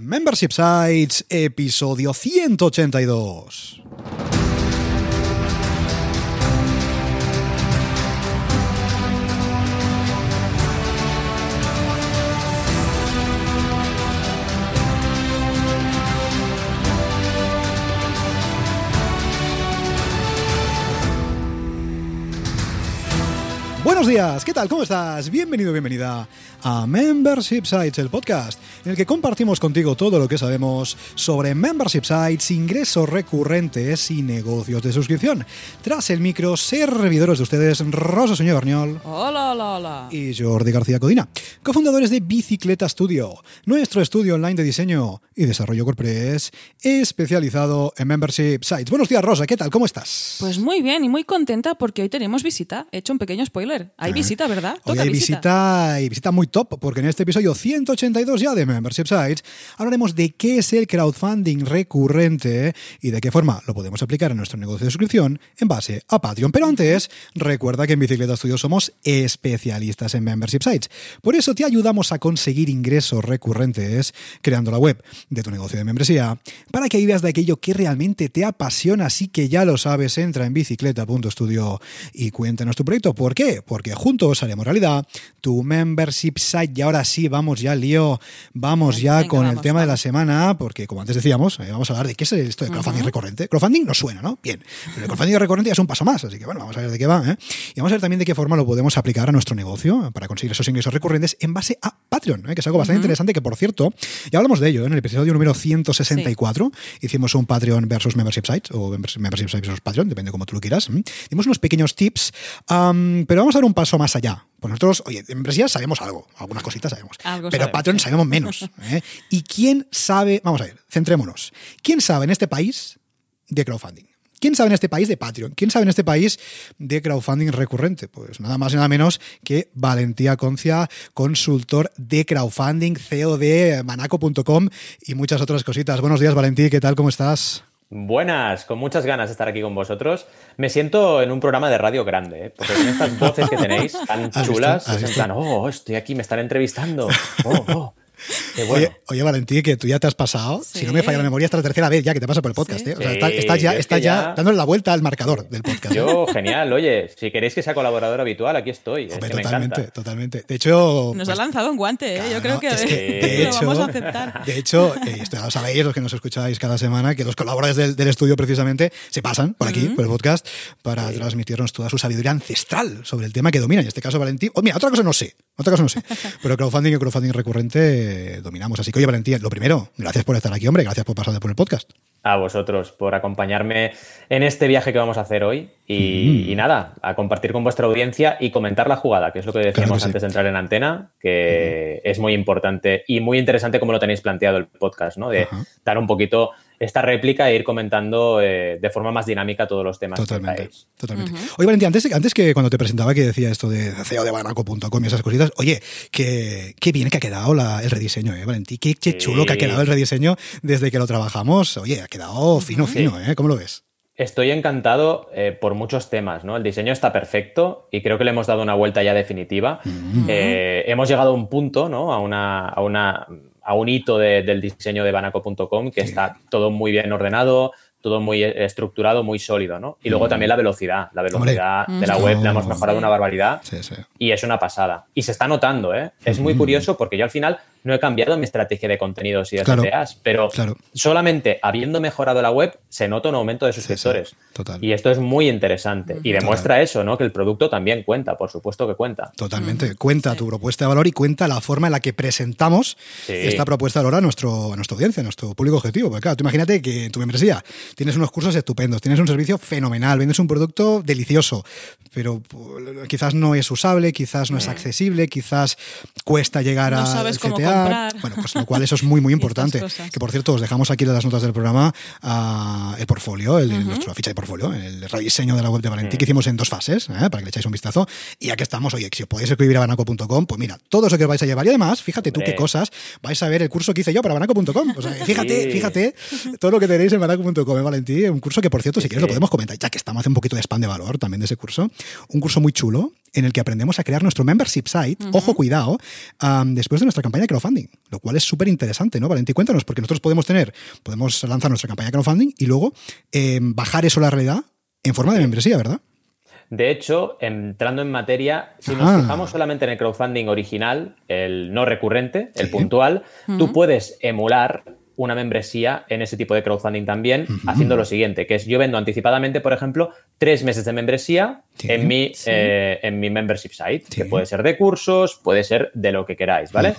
Membership Sites, episodio 182. Buenos días, ¿qué tal? ¿Cómo estás? Bienvenido, bienvenida a Membership Sites, el podcast en el que compartimos contigo todo lo que sabemos sobre Membership Sites, ingresos recurrentes y negocios de suscripción. Tras el micro, servidores de ustedes, Rosa Señor Berniol. Hola, hola, hola. Y Jordi García Codina, cofundadores de Bicicleta Studio, nuestro estudio online de diseño y desarrollo WordPress especializado en Membership Sites. Buenos días, Rosa, ¿qué tal? ¿Cómo estás? Pues muy bien y muy contenta porque hoy tenemos visita. He hecho un pequeño spoiler. Hay visita, ¿verdad? Hoy Toca hay visita y visita muy top, porque en este episodio 182 ya de Membership Sites hablaremos de qué es el crowdfunding recurrente y de qué forma lo podemos aplicar en nuestro negocio de suscripción en base a Patreon. Pero antes, recuerda que en Bicicleta Studio somos especialistas en Membership Sites. Por eso te ayudamos a conseguir ingresos recurrentes creando la web de tu negocio de membresía para que vivas de aquello que realmente te apasiona. Así que ya lo sabes, entra en bicicleta.studio y cuéntanos tu proyecto. ¿Por qué? Porque juntos haremos realidad tu membership site. Y ahora sí, vamos ya, lío. Vamos ya Venga, con el vamos, tema de la vamos. semana, porque como antes decíamos, eh, vamos a hablar de qué es esto de crowdfunding recurrente. Crowdfunding nos suena, ¿no? Bien. Pero el crowdfunding recurrente ya es un paso más. Así que bueno, vamos a ver de qué va. ¿eh? Y vamos a ver también de qué forma lo podemos aplicar a nuestro negocio para conseguir esos ingresos recurrentes en base a Patreon, ¿eh? que es algo bastante interesante que, por cierto, ya hablamos de ello ¿eh? en el episodio número 164. Hicimos un Patreon versus Membership Sites, o members- Membership Sites versus Patreon, depende como tú lo quieras. Dimos unos pequeños tips, am, pero vamos a dar un paso más allá. Pues nosotros, oye, de membresía sabemos algo, algunas cositas sabemos, Algo pero sabemos, Patreon sabemos menos. ¿eh? ¿Y quién sabe? Vamos a ver, centrémonos. ¿Quién sabe en este país de crowdfunding? ¿Quién sabe en este país de Patreon? ¿Quién sabe en este país de crowdfunding recurrente? Pues nada más y nada menos que Valentía Concia, consultor de crowdfunding, CEO de manaco.com y muchas otras cositas. Buenos días, Valentí, ¿qué tal? ¿Cómo estás? Buenas, con muchas ganas de estar aquí con vosotros. Me siento en un programa de radio grande, ¿eh? porque con estas voces que tenéis tan chulas, ¿Has es en plan, oh, estoy aquí, me están entrevistando. Oh, oh. Bueno. Oye, oye, Valentí, que tú ya te has pasado, Sí. si no me falla la memoria, esta es la tercera vez ya que te pasa por el podcast. Sí. ¿eh? O sea, Sí, estás, estás ya, yo es estás que ya ya- dándole la vuelta al marcador del podcast. ¿eh? Yo, genial, oye, si queréis que sea colaborador habitual, aquí estoy. Es que totalmente, totalmente. De hecho, Nos pues, ha lanzado un guante, ¿eh? Yo creo que, es que, de lo hecho, vamos a aceptar. De hecho, eh, esto ya lo sabéis, los que nos escucháis cada semana, que los colaboradores del, del estudio precisamente se pasan por aquí, por el podcast, para transmitirnos toda su sabiduría ancestral sobre el tema que domina. En este caso, Valentín. Oh, mira, otra cosa no sé, otra cosa no sé. Pero crowdfunding y crowdfunding recurrente eh, dominamos. Así que, oye, Valentín, lo primero, gracias por estar aquí, hombre, gracias por pasar por el podcast. A vosotros por acompañarme en este viaje que vamos a hacer hoy. Y, Mm. y nada, a compartir con vuestra audiencia y comentar la jugada, que es lo que decíamos que sí. antes de entrar en antena, que es muy importante y muy interesante como lo tenéis planteado el podcast, ¿no? De Ajá. dar un poquito esta réplica e ir comentando eh, de forma más dinámica todos los temas que Totalmente, traéis. totalmente. Oye, Valentín, antes, antes que cuando te presentaba que decía esto de CEO de banaco.com y esas cositas, oye, que, qué bien que ha quedado la- el rediseño, ¿eh, Valentín? Qué, qué Sí. chulo que ha quedado el rediseño desde que lo trabajamos. Oye, ha quedado fino, fino, ¿eh? ¿Cómo lo ves? Estoy encantado eh, por muchos temas, ¿no? El diseño está perfecto y creo que le hemos dado una vuelta ya definitiva. Eh, hemos llegado a un punto, ¿no? A una, a una a un hito de- del diseño de banaco.com que Sí. está todo muy bien ordenado, todo muy estructurado, muy sólido, ¿no? Y luego también la velocidad. La velocidad de la Mm. web la hemos mejorado una barbaridad. Sí, sí. Y es una pasada. Y se está notando, ¿eh? Es muy curioso porque yo al final no he cambiado mi estrategia de contenidos y de Claro, CTAs, pero claro. solamente habiendo mejorado la web se nota un aumento de suscriptores. total. Y esto es muy interesante. Y demuestra eso, ¿no? Que el producto también cuenta, por supuesto que cuenta. Totalmente. Cuenta tu propuesta de valor y cuenta la forma en la que presentamos Sí. esta propuesta de valor a, nuestro, a nuestra audiencia, a nuestro público objetivo. Porque claro, tú imagínate que en tu membresía tienes unos cursos estupendos, tienes un servicio fenomenal, vendes un producto delicioso, pero pu- quizás no es usable, quizás no es accesible, quizás cuesta llegar No a sabes cómo comprar. Bueno, pues lo cual eso es muy, muy importante. Que por cierto, os dejamos aquí en las notas del programa ah, el portfolio, el, nuestra ficha de portfolio, el rediseño de la web de Valentí que hicimos en dos fases, ¿eh? para que le echáis un vistazo. Y ya que estamos, oye, si os podéis escribir a banaco.com, pues mira, todo eso que os vais a llevar. Y además, fíjate tú qué cosas, vais a ver el curso que hice yo para banaco.com. O sea, fíjate, Sí. fíjate todo lo que tenéis en banaco.com, ¿eh, Valentí. Un curso que, por cierto, si Sí, quieres lo podemos comentar, ya que estamos haciendo un poquito de spam de valor también de ese curso. Un curso muy chulo en el que aprendemos a crear nuestro membership site, ojo, cuidado, después de nuestra campaña de crowdfunding, lo cual es súper interesante, ¿no? Valenti, cuéntanos, porque nosotros podemos tener, podemos lanzar nuestra campaña de crowdfunding y luego eh, bajar eso a la realidad en forma de membresía, ¿verdad? De hecho, entrando en materia, si nos Ah. fijamos solamente en el crowdfunding original, el no recurrente, el Sí. puntual, tú puedes emular una membresía en ese tipo de crowdfunding también, haciendo lo siguiente, que es yo vendo anticipadamente, por ejemplo, tres meses de membresía Sí. en, mi, eh, en mi membership site, Sí. que puede ser de cursos, puede ser de lo que queráis, ¿vale?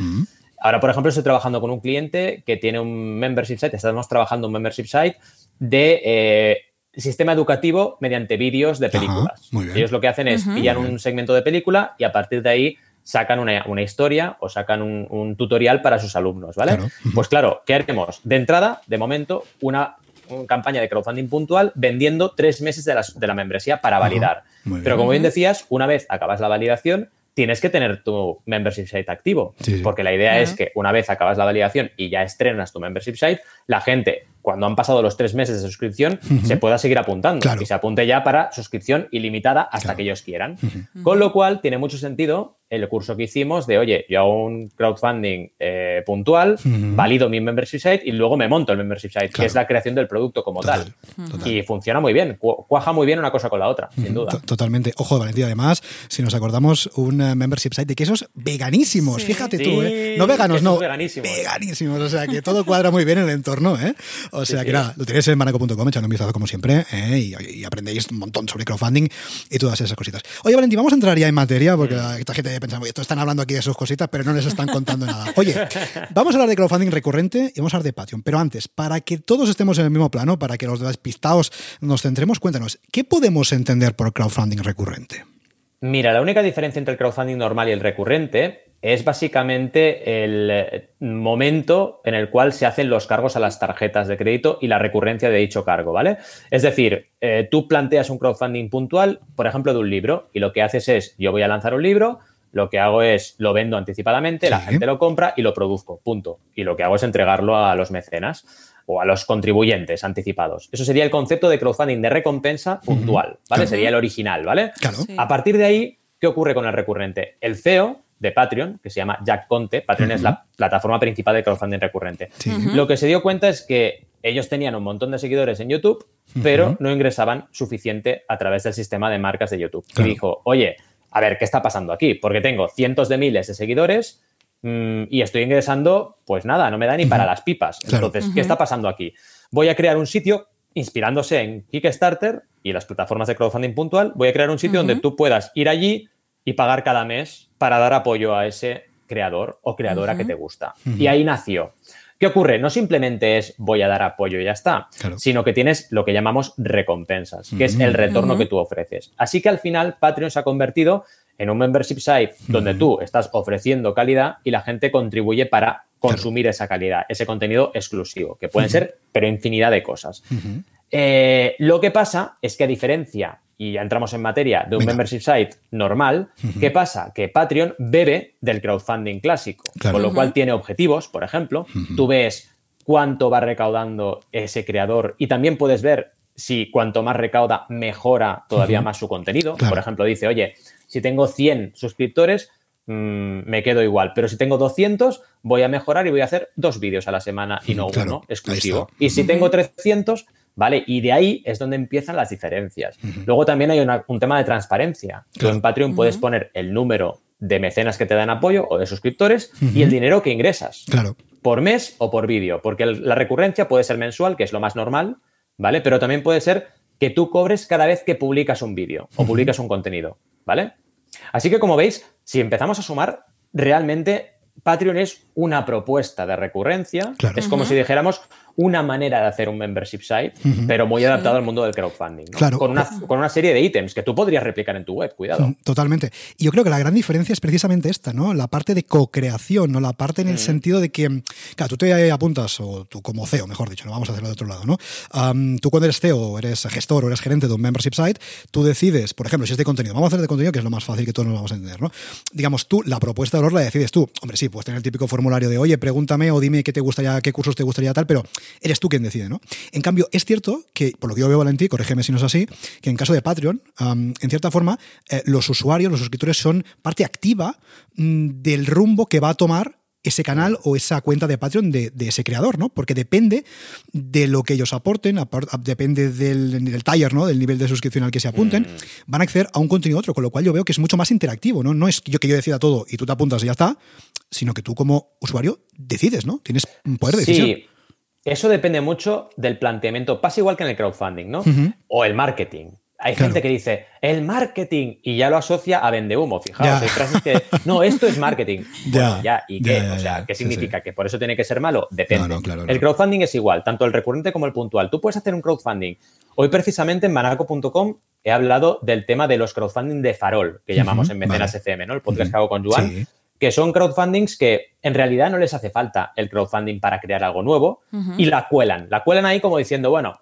Ahora, por ejemplo, estoy trabajando con un cliente que tiene un membership site, estamos trabajando un membership site de eh, sistema educativo mediante vídeos de películas. muy bien. Ellos lo que hacen es pillan un segmento de película y a partir de ahí sacan una, una historia o sacan un, un tutorial para sus alumnos, ¿vale? Claro. Pues claro, ¿qué haremos? De entrada, de momento, una, una campaña de crowdfunding puntual vendiendo tres meses de, las- de la membresía para validar. muy bien. Pero como bien decías, una vez acabas la validación, tienes que tener tu membership site activo. Sí, sí. Porque la idea es que una vez acabas la validación y ya estrenas tu membership site, la gente, cuando han pasado los tres meses de suscripción, se pueda seguir apuntando Claro. y se apunte ya para suscripción ilimitada hasta Claro. que ellos quieran. Con lo cual, tiene mucho sentido el curso que hicimos de, oye, yo hago un crowdfunding eh, puntual, Ujú. valido mi membership site y luego me monto el membership site, Claro. que es la creación del producto como Total, tal. total. Y funciona muy bien, cu- cuaja muy bien una cosa con la otra, sin duda. To- Totalmente. Ojo, Valentín, además, si nos acordamos, un eh, membership site de quesos veganísimos. Sí. Fíjate Sí, tú, ¿eh? No veganos, no. veganísimos. Veganísimos. O sea, que todo cuadra muy bien en el entorno, ¿eh? O sea, Sí, que sí. nada, lo tenéis en manaco.com, echando un vistazo como siempre, ¿eh? y, y aprendéis un montón sobre crowdfunding y todas esas cositas. Oye, Valentín, vamos a entrar ya en materia, porque Mm. esta gente pensando, oye, estos están hablando aquí de sus cositas, pero no les están contando nada. Oye, vamos a hablar de crowdfunding recurrente y vamos a hablar de Patreon. Pero antes, para que todos estemos en el mismo plano, para que los despistados nos centremos, cuéntanos, ¿qué podemos entender por crowdfunding recurrente? Mira, la única diferencia entre el crowdfunding normal y el recurrente es básicamente el eh, momento en el cual se hacen los cargos a las tarjetas de crédito y la recurrencia de dicho cargo, ¿vale? Es decir, eh, tú planteas un crowdfunding puntual, por ejemplo, de un libro, y lo que haces es, yo voy a lanzar un libro, lo que hago es, lo vendo anticipadamente, la gente lo compra y lo produzco, punto. Y lo que hago es entregarlo a los mecenas o a los contribuyentes anticipados. Eso sería el concepto de crowdfunding de recompensa puntual, ¿vale? Claro. Sería el original, ¿vale? Claro. Sí. A partir de ahí, ¿qué ocurre con el recurrente? El CEO de Patreon, que se llama Jack Conte, Patreon es la plataforma principal de crowdfunding recurrente. Sí. Lo que se dio cuenta es que ellos tenían un montón de seguidores en YouTube, pero no ingresaban suficiente a través del sistema de marcas de YouTube. Claro. Y dijo, oye, a ver, ¿qué está pasando aquí? Porque tengo cientos de miles de seguidores mm, y estoy ingresando, pues nada, no me da ni para las pipas. Claro. Entonces, ¿qué está pasando aquí? Voy a crear un sitio inspirándose en Kickstarter y las plataformas de crowdfunding puntual. Voy a crear un sitio donde tú puedas ir allí y pagar cada mes para dar apoyo a ese creador o creadora que te gusta. Y ahí nació. ¿Qué ocurre? No simplemente es voy a dar apoyo y ya está, Claro. sino que tienes lo que llamamos recompensas, que es el retorno que tú ofreces. Así que al final Patreon se ha convertido en un membership site donde tú estás ofreciendo calidad y la gente contribuye para consumir esa calidad, ese contenido exclusivo, que pueden ser, pero infinidad de cosas. Eh, lo que pasa es que a diferencia, y ya entramos en materia, de un Venga. membership site normal, ¿qué pasa? Que Patreon bebe del crowdfunding clásico, Claro. con lo cual tiene objetivos, por ejemplo, tú ves cuánto va recaudando ese creador y también puedes ver si cuanto más recauda mejora todavía más su contenido. Claro. Por ejemplo, dice, oye, si tengo 100 suscriptores, mm, me quedo igual, pero si tengo 200, voy a mejorar y voy a hacer dos vídeos a la semana y no Claro, uno exclusivo. Y si tengo 300, ¿vale? Y de ahí es donde empiezan las diferencias. Luego también hay una- un tema de transparencia. Tú en Patreon puedes poner el número de mecenas que te dan apoyo o de suscriptores y el dinero que ingresas Claro. por mes o por vídeo, porque el- la recurrencia puede ser mensual, que es lo más normal, ¿vale? Pero también puede ser que tú cobres cada vez que publicas un vídeo o publicas un contenido, ¿vale? Así que como veis, si empezamos a sumar, realmente Patreon es una propuesta de recurrencia, Claro. es como si dijéramos una manera de hacer un membership site, pero muy adaptado al mundo del crowdfunding, ¿no? Claro. con, una, con una serie de ítems que tú podrías replicar en tu web, cuidado. Mm, Totalmente. Y yo creo que la gran diferencia es precisamente esta, ¿no? La parte de co-creación, ¿no? La parte en el sentido de que, claro, tú te apuntas, o tú como CEO, mejor dicho, no vamos a hacerlo de otro lado, ¿no? Tú cuando eres CEO, eres gestor o eres gerente de un membership site, tú decides, por ejemplo, si es de contenido, vamos a hacer de contenido, que es lo más fácil que todos nos vamos a entender, ¿no? Digamos, tú, la propuesta de valor la decides tú. Hombre, sí, puedes tener el típico formulario de, oye, pregúntame o dime qué te gustaría, qué cursos te gustaría tal, pero eres tú quien decide, ¿no? En cambio, es cierto que, por lo que yo veo, Valentí, corrígeme si no es así, que en caso de Patreon, um, en cierta forma, eh, los usuarios, los suscriptores son parte activa mm, del rumbo que va a tomar ese canal o esa cuenta de Patreon de, de, ese creador, ¿no? Porque depende de lo que ellos aporten, depende del, del taller, ¿no? Del nivel de suscripción al que se apunten, mm. van a acceder a un contenido otro, con lo cual yo veo que es mucho más interactivo, ¿no? No es yo que yo decida todo y tú te apuntas y ya está, sino que tú como usuario decides, ¿no? Tienes un poder de decisión. Sí. Eso depende mucho del planteamiento. Pasa igual que en el crowdfunding, ¿no? Uh -huh. O el marketing. Hay claro. gente que dice, el marketing, y ya lo asocia a vende humo. Fijaos, hay frases que, no, esto es marketing. Bueno, ya, ya ¿y qué? Ya, o sea, ¿qué significa? Sí, sí. ¿Que por eso tiene que ser malo? Depende. No, no, claro, el crowdfunding es igual, tanto el recurrente como el puntual. Tú puedes hacer un crowdfunding. Hoy, precisamente, en banaco.com he hablado del tema de los crowdfunding de farol, que llamamos uh -huh, en Mecenas vale. FM, ¿no? El podcast uh -huh. que hago con Joan. Sí. Que son crowdfundings que en realidad no les hace falta el crowdfunding para crear algo nuevo y la cuelan. La cuelan ahí como diciendo, bueno,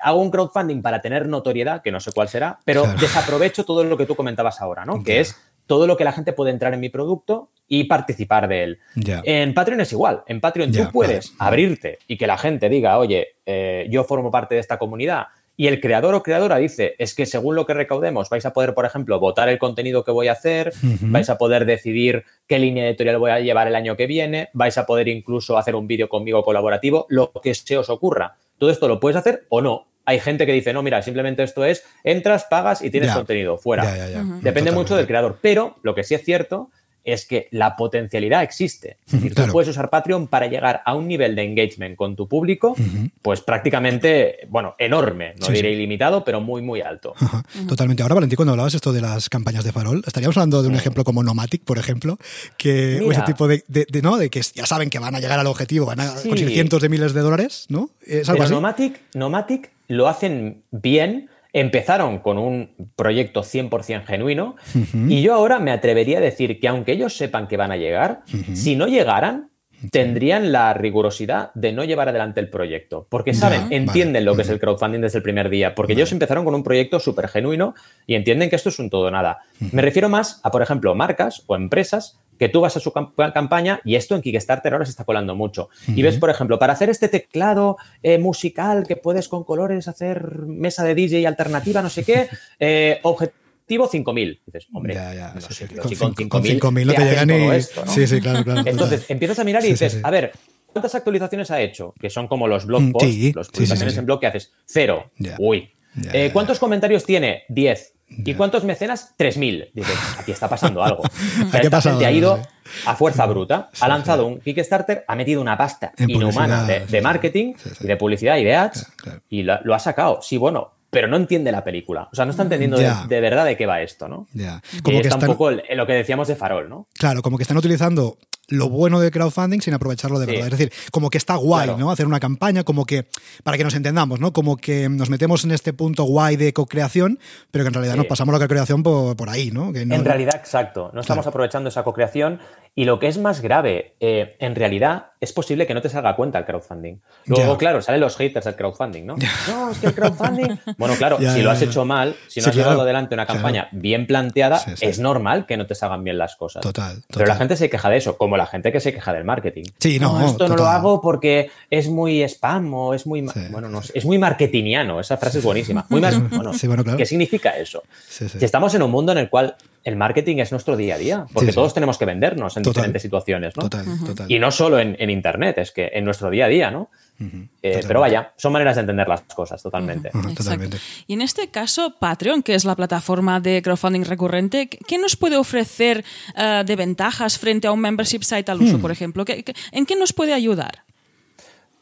hago un crowdfunding para tener notoriedad, que no sé cuál será, pero claro. desaprovecho todo lo que tú comentabas ahora, ¿no? Que es todo lo que la gente puede entrar en mi producto y participar de él. Yeah. En Patreon es igual. En Patreon yeah, tú puedes vale. abrirte y que la gente diga, oye, eh, yo formo parte de esta comunidad y el creador o creadora dice, es que según lo que recaudemos vais a poder, por ejemplo, votar el contenido que voy a hacer, uh -huh. vais a poder decidir qué línea editorial voy a llevar el año que viene, vais a poder incluso hacer un vídeo conmigo colaborativo, lo que se os ocurra. Todo esto lo puedes hacer o no hay gente que dice, no, mira, simplemente esto es, entras, pagas y tienes ya, contenido, fuera. Ya, ya, uh -huh. Depende Totalmente. mucho del creador, pero lo que sí es cierto es que la potencialidad existe. Es decir, claro. tú puedes usar Patreon para llegar a un nivel de engagement con tu público, uh -huh. pues prácticamente, bueno, enorme, no sí, diré sí. ilimitado, pero muy, muy alto. Uh -huh. Totalmente. Ahora, Valentín, cuando hablabas esto de las campañas de farol, estaríamos hablando de un ejemplo como Nomatic, por ejemplo, que Mira. ese tipo de, de, de, ¿no? De que ya saben que van a llegar al objetivo, van a sí. conseguir cientos de miles de dólares, ¿no? Es algo pero así. Nomatic, Nomatic lo hacen bien, empezaron con un proyecto 100% genuino uh -huh. y yo ahora me atrevería a decir que aunque ellos sepan que van a llegar, uh -huh. si no llegaran, tendrían la rigurosidad de no llevar adelante el proyecto, porque saben, ya, entienden vale. lo que es el crowdfunding desde el primer día, porque vale. ellos empezaron con un proyecto súper genuino y entienden que esto es un todo nada. Me refiero más a, por ejemplo, marcas o empresas que tú vas a su campaña y esto en Kickstarter ahora se está colando mucho. Uh -huh. Y ves, por ejemplo, para hacer este teclado eh, musical que puedes con colores hacer mesa de DJ alternativa, no sé qué, eh, objetivo 5.000. Dices, hombre, ya, ya, no sí, sé, sí, con, con 5.000 no te llegan ni... Esto, ¿no? Sí, sí, claro, claro. Entonces, empiezas a mirar y dices, sí, a ver, ¿cuántas actualizaciones ha hecho? Que son como los blog mm, posts, los publicaciones en blog que haces. Cero. Yeah. Uy. Yeah, eh, ¿Cuántos comentarios tiene? 10. ¿Y cuántos mecenas? 3.000. Dices, aquí está pasando algo. Esta gente ha ido a fuerza bruta, ha lanzado un Kickstarter, ha metido una pasta en inhumana de, de, marketing y de publicidad y de ads y lo, lo ha sacado. Sí, bueno, pero no entiende la película. O sea, no está entendiendo de, de, verdad de qué va esto, ¿no? Ya. Como que, está están... un poco el, lo que decíamos de Farol, ¿no? Claro, como que están utilizando lo bueno de crowdfunding sin aprovecharlo de sí. verdad. Es decir, como que está guay, claro. ¿no? Hacer una campaña, como que, para que nos entendamos, ¿no? Como que nos metemos en este punto guay de co-creación, pero que en realidad sí. nos pasamos la co-creación por, por, ahí, ¿no? Que no en realidad, exacto. No estamos claro. aprovechando esa co-creación y lo que es más grave, eh, en realidad es posible que no te salga cuenta el crowdfunding. Luego, ya. claro, salen los haters del crowdfunding, ¿no? Ya. No, es que el crowdfunding... bueno, claro, ya, si lo has hecho mal, si no has llevado adelante una campaña bien planteada, es normal que no te salgan bien las cosas. Total, total, Pero la gente se queja de eso, como la gente que se queja del marketing. Sí, no, no esto total. no lo hago porque es muy spam o es muy... Bueno, no es muy marketingiano, esa frase es buenísima. Muy bueno, bueno claro. ¿Qué significa eso? Si estamos en un mundo en el cual el marketing es nuestro día a día, porque sí, sí. todos tenemos que vendernos en total, diferentes situaciones, ¿no? Total, total. Y no solo en, en, Internet, es que en nuestro día a día, ¿no? Uh -huh, eh, pero vaya, son maneras de entender las cosas, totalmente. Uh -huh, totalmente. Y en este caso, Patreon, que es la plataforma de crowdfunding recurrente, ¿qué nos puede ofrecer uh, de ventajas frente a un membership site al uso, hmm. por ejemplo? ¿En qué nos puede ayudar?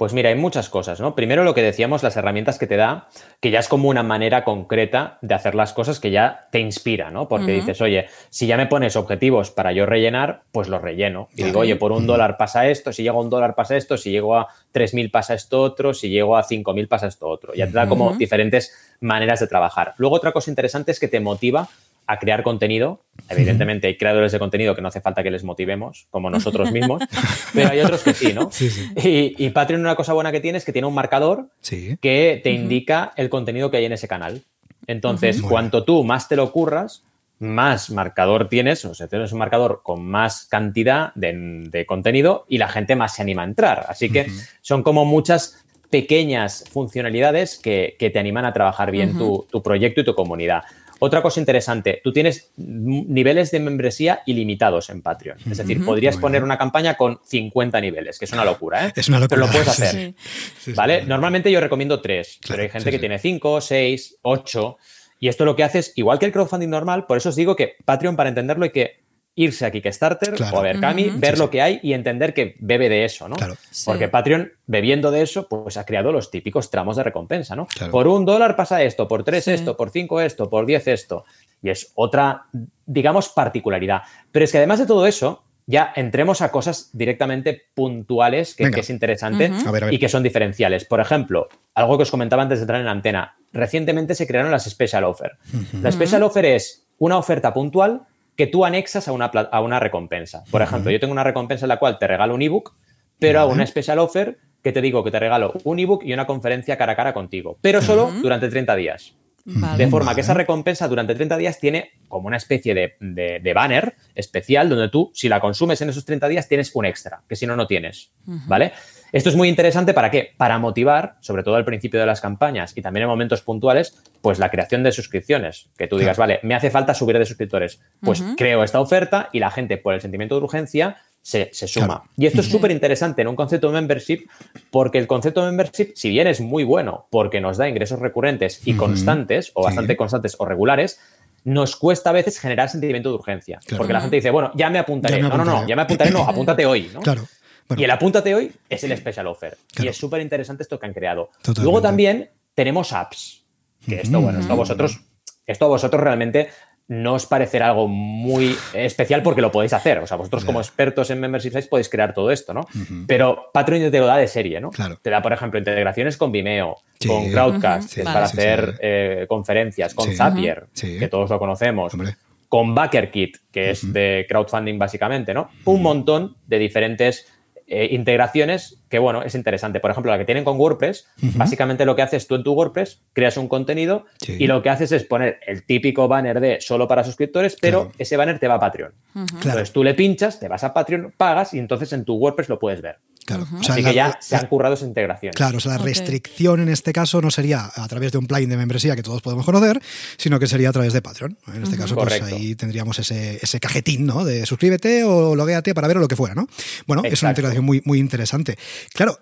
Pues mira, hay muchas cosas, ¿no? Primero lo que decíamos, las herramientas que te da, que ya es como una manera concreta de hacer las cosas que ya te inspira, ¿no? Porque uh -huh. dices, oye, si ya me pones objetivos para yo rellenar, pues los relleno. Y digo, oye, por un dólar pasa esto, si llego a un dólar pasa esto, si llego a 3.000 pasa esto otro, si llego a 5.000 pasa esto otro. Ya te da como uh -huh. diferentes maneras de trabajar. Luego otra cosa interesante es que te motiva a crear contenido. Evidentemente hay creadores de contenido que no hace falta que les motivemos, como nosotros mismos, pero hay otros que sí, ¿no? Sí, sí. Y, y, Patreon una cosa buena que tiene es que tiene un marcador sí. que te uh -huh. indica el contenido que hay en ese canal. Entonces, uh -huh. cuanto tú más te lo curras, más marcador tienes, o sea, tienes un marcador con más cantidad de, de contenido y la gente más se anima a entrar. Así que uh -huh. son como muchas pequeñas funcionalidades que, te animan a trabajar bien tu, proyecto y tu comunidad. Otra cosa interesante, tú tienes niveles de membresía ilimitados en Patreon. Es decir, podrías poner una campaña con 50 niveles, que es una locura, ¿eh? Es una locura. Pero lo puedes hacer. ¿Vale? Normalmente yo recomiendo 3, pero hay gente que tiene 5, 6, 8. Y esto lo que hace es, igual que el crowdfunding normal, por eso os digo que Patreon, para entenderlo, hay que irse a Kickstarter o a ver Cami, ver lo que hay y entender que bebe de eso, ¿no? Porque Patreon, bebiendo de eso, pues ha creado los típicos tramos de recompensa, ¿no? Por un dólar pasa esto, por tres esto, por cinco esto, por diez esto. Y es otra, digamos, particularidad. Pero es que además de todo eso, ya entremos a cosas directamente puntuales que, es interesante y que son diferenciales. Por ejemplo, algo que os comentaba antes de entrar en la antena. Recientemente se crearon las Special Offer. La Special Offer es una oferta puntual que tú anexas a una, a una recompensa. Por ejemplo, yo tengo una recompensa en la cual te regalo un ebook, pero hago una special offer que te digo que te regalo un ebook y una conferencia cara a cara contigo, pero solo durante 30 días. De forma que esa recompensa durante 30 días tiene como una especie de, banner especial donde tú, si la consumes en esos 30 días, tienes un extra, que si no, no tienes. ¿Vale? Esto es muy interesante para qué? Para motivar, sobre todo al principio de las campañas y también en momentos puntuales, pues la creación de suscripciones. Que tú digas, vale, me hace falta subir de suscriptores. Pues creo esta oferta y la gente, por el sentimiento de urgencia, se, suma. Y esto es súper interesante en un concepto de membership, porque el concepto de membership, si bien es muy bueno porque nos da ingresos recurrentes y constantes, o bastante constantes o regulares, nos cuesta a veces generar sentimiento de urgencia. Porque la gente dice, bueno, ya me apuntaré. no, no, no, ya me apuntaré, no, apúntate hoy. ¿no? Claro. Y el apúntate hoy es el special offer. Y es súper interesante esto que han creado. Luego también tenemos apps. Que esto, bueno, esto a vosotros, esto a vosotros realmente no os parecerá algo muy especial porque lo podéis hacer. O sea, vosotros como expertos en membership sites podéis crear todo esto, ¿no? Pero Patreon te lo da de serie, ¿no? Claro. Te da, por ejemplo, integraciones con Vimeo, con Crowdcast, que es para hacer eh, conferencias, con Zapier, que todos lo conocemos. Con BackerKit, que es de crowdfunding básicamente, ¿no? Un montón de diferentes eh, integraciones que, bueno, es interesante. Por ejemplo, la que tienen con WordPress, básicamente lo que haces tú en tu WordPress, creas un contenido y lo que haces es poner el típico banner de solo para suscriptores, pero ese banner te va a Patreon. Entonces tú le pinchas, te vas a Patreon, pagas y entonces en tu WordPress lo puedes ver. Así que ya se han currado esa integración. Claro, o sea, la restricción en este caso no sería a través de un plugin de membresía que todos podemos conocer, sino que sería a través de Patreon. En este caso, pues ahí tendríamos ese, ese cajetín, ¿no? De suscríbete o logueate para ver o lo que fuera, ¿no? Bueno, es una integración muy, muy interesante. Claro,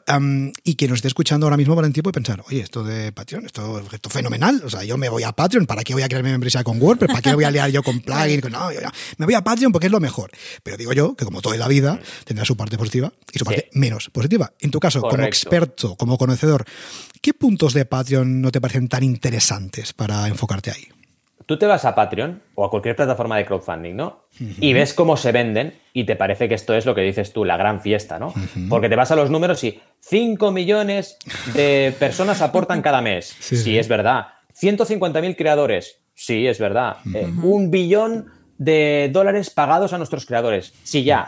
y que nos esté escuchando ahora mismo Valentín puede pensar, oye, esto de Patreon, esto, es fenomenal. O sea, yo me voy a Patreon, ¿para qué voy a crear mi membresía con WordPress? ¿Para qué voy a liar yo con plugin? No, me voy a Patreon porque es lo mejor. Pero digo yo que como toda la vida tendrá su parte positiva y su parte menos positiva. En tu caso, como experto, como conocedor, ¿qué puntos de Patreon no te parecen tan interesantes para enfocarte ahí? Tú te vas a Patreon o a cualquier plataforma de crowdfunding, ¿no? Y ves cómo se venden y te parece que esto es lo que dices tú, la gran fiesta, ¿no? Porque te vas a los números y 5 millones de personas aportan cada mes. Sí, es verdad. 150.000 creadores. Sí, es verdad. Eh, un billón de dólares pagados a nuestros creadores. Sí, ya.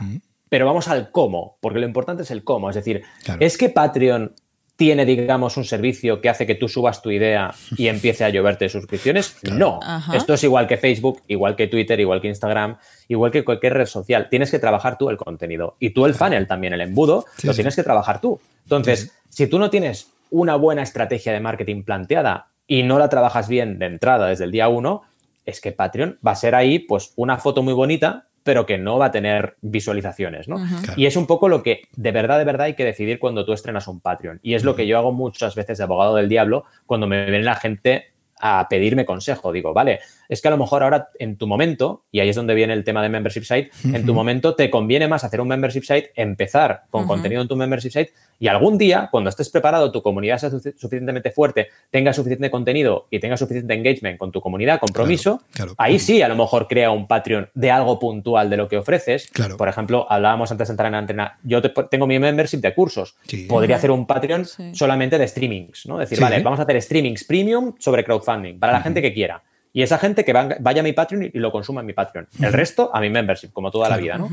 Pero vamos al cómo, porque lo importante es el cómo. Es decir, ¿es que Patreon tiene, digamos, un servicio que hace que tú subas tu idea y empiece a lloverte suscripciones? No. Esto es igual que Facebook, igual que Twitter, igual que Instagram, igual que cualquier red social. Tienes que trabajar tú el contenido. Y tú el funnel también, el embudo, lo tienes que trabajar tú. Entonces, si tú no tienes una buena estrategia de marketing planteada y no la trabajas bien de entrada desde el día uno, es que Patreon va a ser ahí, pues, una foto muy bonita pero que no va a tener visualizaciones, ¿no? Y es un poco lo que de verdad, de verdad hay que decidir cuando tú estrenas un Patreon. Y es lo que yo hago muchas veces de abogado del diablo cuando me ven la gente a pedirme consejo. Digo, vale, es que a lo mejor ahora en tu momento, y ahí es donde viene el tema de membership site, en tu momento te conviene más hacer un membership site, empezar con contenido en tu membership site y algún día, cuando estés preparado, tu comunidad sea suficientemente fuerte, tenga suficiente contenido y tenga suficiente engagement con tu comunidad, compromiso, ahí sí a lo mejor crea un Patreon de algo puntual de lo que ofreces. Por ejemplo, hablábamos antes de entrar en la antena, yo tengo mi membership de cursos. Podría hacer un Patreon solamente de streamings, ¿no? Decir, vale, vamos a hacer streamings premium sobre crowdfunding para la gente que quiera. Y esa gente que vaya a mi Patreon y lo consuma en mi Patreon. El resto a mi membership, como toda la vida, ¿no?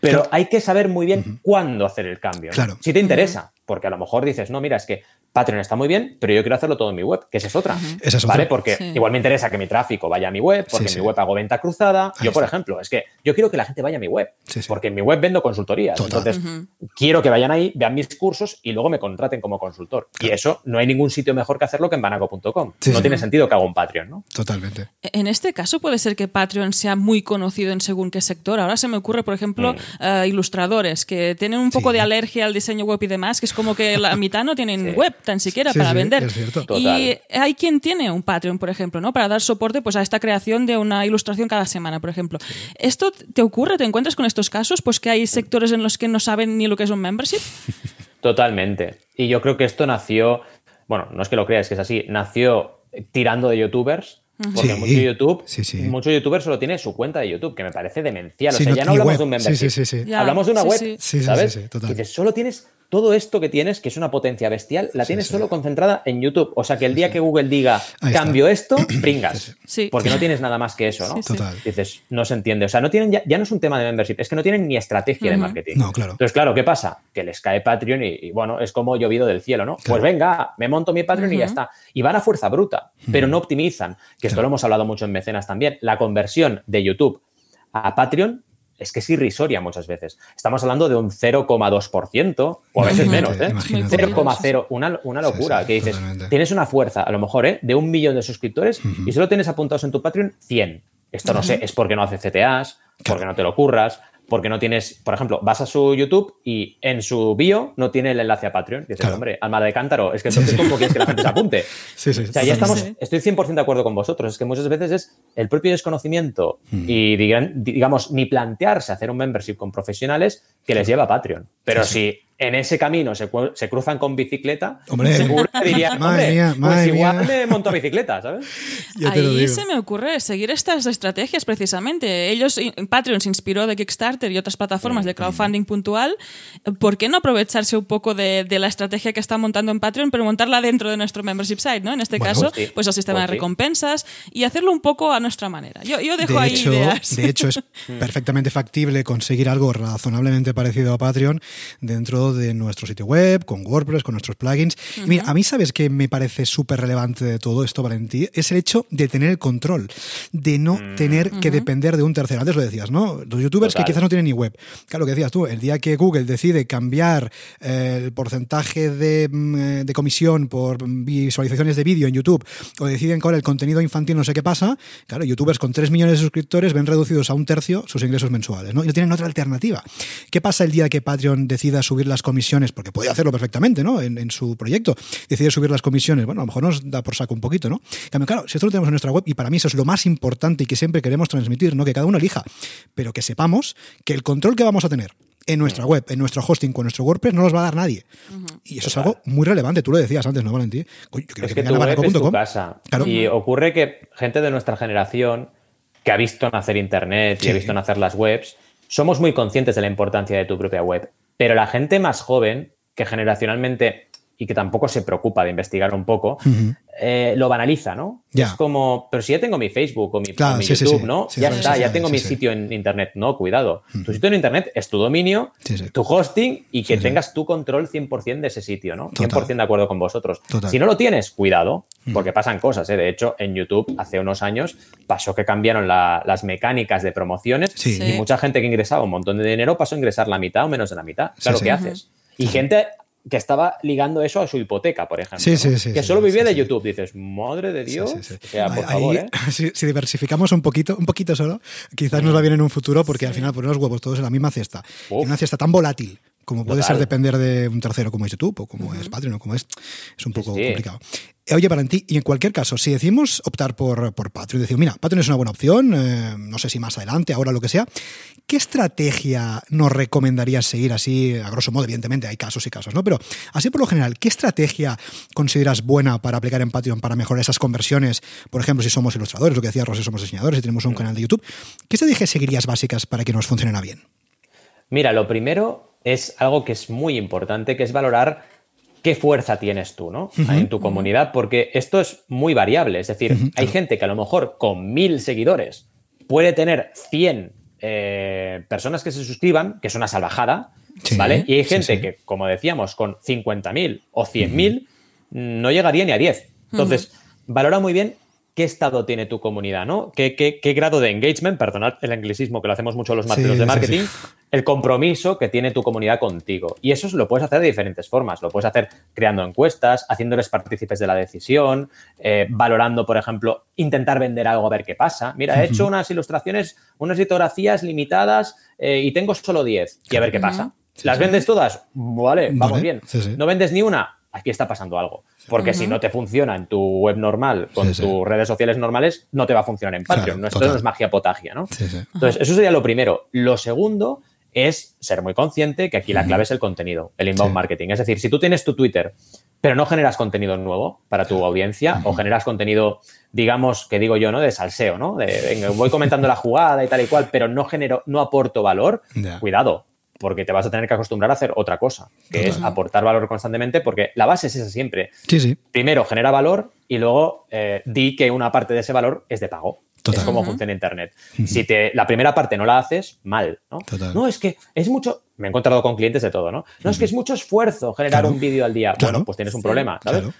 Pero hay que saber muy bien cuándo hacer el cambio. Si te interesa. Porque a lo mejor dices, no, mira, es que Patreon está muy bien, pero yo quiero hacerlo todo en mi web, que esa es otra. Esa es ¿Vale? otra. Porque Sí. igual me interesa que mi tráfico vaya a mi web, porque Sí, en sí. mi web hago venta cruzada. Ahí yo, por está. ejemplo, es que yo quiero que la gente vaya a mi web, Sí, sí. porque en mi web vendo consultorías. Total. Entonces, quiero que vayan ahí, vean mis cursos y luego me contraten como consultor. Y eso no hay ningún sitio mejor que hacerlo que en banaco.com. Sí, no sí. tiene sentido que haga un Patreon, ¿no? Totalmente. En este caso puede ser que Patreon sea muy conocido en según qué sector. Ahora se me ocurre, por ejemplo, eh, ilustradores que tienen un poco Sí. de alergia al diseño web y demás, que es como que la mitad no tienen Sí. web tan siquiera Sí, para sí, vender. es cierto. Total. Y hay quien tiene un Patreon, por ejemplo, ¿no? Para dar soporte pues, a esta creación de una ilustración cada semana, por ejemplo. ¿Esto te ocurre? ¿Te encuentras con estos casos? Pues que hay sectores en los que no saben ni lo que es un membership. Totalmente. Y yo creo que esto nació, bueno, no es que lo creas, que es así, nació tirando de youtubers. Porque Sí, mucho YouTube, sí, sí. mucho youtuber solo tiene su cuenta de YouTube, que me parece demencial. Sí, o sea, no- ya no hablamos web. de un membership. sí, sí, sí. Hablamos de una sí, web, sí. Sí, sí, ¿sabes? sí, sí, total. Y dices, solo tienes todo esto que tienes, que es una potencia bestial, la tienes solo concentrada en YouTube. O sea, que el día que Google diga, Ahí está. cambio esto, pringas. Sí. Porque no tienes nada más que eso, ¿no? Sí, sí. Total. Dices, no se entiende. O sea, no tienen ya, ya no es un tema de membership, es que no tienen ni estrategia de marketing. No, claro. Entonces, claro, ¿qué pasa? Que les cae Patreon y, y, bueno, es como llovido del cielo, ¿no? Claro. Pues venga, me monto mi Patreon y ya está. Y van a fuerza bruta, pero no optimizan. Que esto lo hemos hablado mucho en mecenas también. La conversión de YouTube a Patreon es que es irrisoria muchas veces. Estamos hablando de un 0,2% o a veces menos, ¿eh? imagínate. 0,0, una, una locura. sí, que dices, totalmente. tienes una fuerza, a lo mejor, ¿eh? de un millón de suscriptores y solo tienes apuntados en tu Patreon 100. Esto no sé, es porque no hace CTAs, porque no te lo curras, porque no tienes, por ejemplo, vas a su YouTube y en su bio no tiene el enlace a Patreon. Dices, Claro. hombre, alma de cántaro, es que entonces ¿cómo quieres que la gente se apunte? Sí, sí. O sea, ya estamos, estoy 100% de acuerdo con vosotros. Es que muchas veces es el propio desconocimiento y, digan- digamos, ni plantearse hacer un membership con profesionales que les lleva a Patreon. Pero si en ese camino se, cu- se cruzan con bicicleta, Hombre. seguro que Madre hombre, mía, pues igual mía. me monto a bicicleta, ¿sabes? Ahí se me ocurre seguir estas estrategias precisamente. Ellos, Patreon se inspiró de Kickstarter y otras plataformas de crowdfunding puntual. ¿Por qué no aprovecharse un poco de, de la estrategia que está montando en Patreon, pero montarla dentro de nuestro membership site, ¿no? En este Bueno, caso, sí. pues el sistema Pues de sí. recompensas y hacerlo un poco a nuestra manera. Yo, yo dejo de ahí hecho, ideas. de hecho, es perfectamente factible conseguir algo razonablemente parecido a Patreon dentro de nuestro sitio web, con WordPress, con nuestros plugins. Y mira, a mí sabes que me parece súper relevante de todo esto, Valentí, es el hecho de tener el control, de no tener que depender de un tercero. Antes lo decías, ¿no? Los youtubers Total. que quizás no tienen ni web. Claro, lo que decías tú, el día que Google decide cambiar eh, el porcentaje de, mm, eh, de comisión por visualizaciones de vídeo en YouTube o deciden ahora el contenido infantil no sé qué pasa, claro, youtubers con 3 millones de suscriptores ven reducidos a un tercio sus ingresos mensuales, ¿no? Y no tienen otra alternativa. ¿Qué pasa el día que Patreon decida subir las comisiones? Porque puede hacerlo perfectamente, ¿no? En, en su proyecto. Decide subir las comisiones. Bueno, a lo mejor nos da por saco un poquito, ¿no? Cambio, claro, si esto lo tenemos en nuestra web, y para mí eso es lo más importante y que siempre queremos transmitir, ¿no? Que cada uno elija, pero que sepamos que el control que vamos a tener en nuestra web, en nuestro hosting, con nuestro WordPress, no los va a dar nadie. Y eso es algo muy relevante. Tú lo decías antes, ¿no, Valentí? Coño, yo creo Es que que tu a web es tu casa. Claro. Y ocurre que gente de nuestra generación que ha visto nacer Internet y Sí. ha visto nacer las webs, somos muy conscientes de la importancia de tu propia web. Pero la gente más joven, que generacionalmente y que tampoco se preocupa de investigar un poco, eh, lo banaliza, ¿no? Ya. Es como, pero si ya tengo mi Facebook o mi, Claro, o mi sí, sí, YouTube, sí. ¿no? Sí, ya está, ya tengo mi sitio en Internet. No, cuidado. Tu sitio en Internet es tu dominio, tu hosting y que tengas tu control 100% de ese sitio, ¿no? Total. 100% de acuerdo con vosotros. Total. Si no lo tienes, cuidado, porque pasan cosas. ¿eh? De hecho, en YouTube hace unos años pasó que cambiaron la- las mecánicas de promociones y mucha gente que ingresaba un montón de dinero pasó a ingresar la mitad o menos de la mitad. Claro. ¿qué haces? Y gente que estaba ligando eso a su hipoteca, por ejemplo. Sí, sí, sí, que sí, solo vivía sí, de. YouTube. Dices, madre de Dios. O sea, por Ahí- favor, ¿eh? si, si diversificamos un poquito, un poquito solo, quizás nos va bien en un futuro, porque al final poner los huevos todos en la misma cesta, en una cesta tan volátil como puede Total. ser depender de un tercero como es YouTube o como es Patreon o como es, es un poco sí. complicado. Eh, Oye, Valentí, y en cualquier caso, si decimos optar por, por Patreon, decir, mira, Patreon es una buena opción, eh, no sé si más adelante, ahora lo que sea, ¿qué estrategia nos recomendarías seguir así, a grosso modo, evidentemente hay casos y casos, ¿no? Pero así por lo general, ¿qué estrategia consideras buena para aplicar en Patreon para mejorar esas conversiones? Por ejemplo, si somos ilustradores, lo que decía Rosy, somos diseñadores y tenemos un canal de YouTube, ¿qué estrategias seguirías básicas para que nos funcionara bien? Mira, lo primero es algo que es muy importante, que es valorar qué fuerza tienes tú, ¿no? En tu comunidad, porque esto es muy variable. Es decir, hay gente que a lo mejor con mil seguidores puede tener 100 eh, personas que se suscriban, que es una salvajada, Sí, ¿vale? Y hay sí, gente sí. que, como decíamos, con 50.000 o 100.000 no llegaría ni a 10. Entonces, valora muy bien qué estado tiene tu comunidad, ¿no? ¿Qué, qué- qué grado de engagement, perdonad el anglicismo que lo hacemos mucho los marketeros Sí, de marketing, sí. el compromiso que tiene tu comunidad contigo. Y eso lo puedes hacer de diferentes formas. Lo puedes hacer creando encuestas, haciéndoles partícipes de la decisión, eh, valorando, por ejemplo, intentar vender algo a ver qué pasa. Mira, he hecho unas ilustraciones, unas litografías limitadas eh, y tengo solo 10 y a ver qué pasa. ¿Las vendes todas? Vale, vamos Vale, bien. ¿No vendes ni una? Aquí está pasando algo. Porque si no te funciona en tu web normal, con Sí, sí. tus redes sociales normales, no te va a funcionar en Patreon. Claro, no, esto total. no es magia potagia, ¿no? Sí, sí. Entonces, eso sería lo primero. Lo segundo es ser muy consciente que aquí la clave es el contenido, el inbound Sí. marketing. Es decir, si tú tienes tu Twitter, pero no generas contenido nuevo para tu audiencia o generas contenido, digamos, que digo yo, ¿no? De salseo, ¿no? De, voy comentando la jugada y tal y cual, pero no genero, no aporto valor, cuidado, porque te vas a tener que acostumbrar a hacer otra cosa, que es aportar valor constantemente, porque la base es esa siempre. Sí, sí. Primero genera valor y luego eh, di que una parte de ese valor es de pago. Total. Es como funciona Internet. Si te, la primera parte no la haces, mal. ¿no? Total. no, es que es mucho. Me he encontrado con clientes de todo, ¿no? No, es que es mucho esfuerzo generar Claro. un vídeo al día. Claro. Bueno, pues tienes un Sí. problema, ¿sabes? Claro.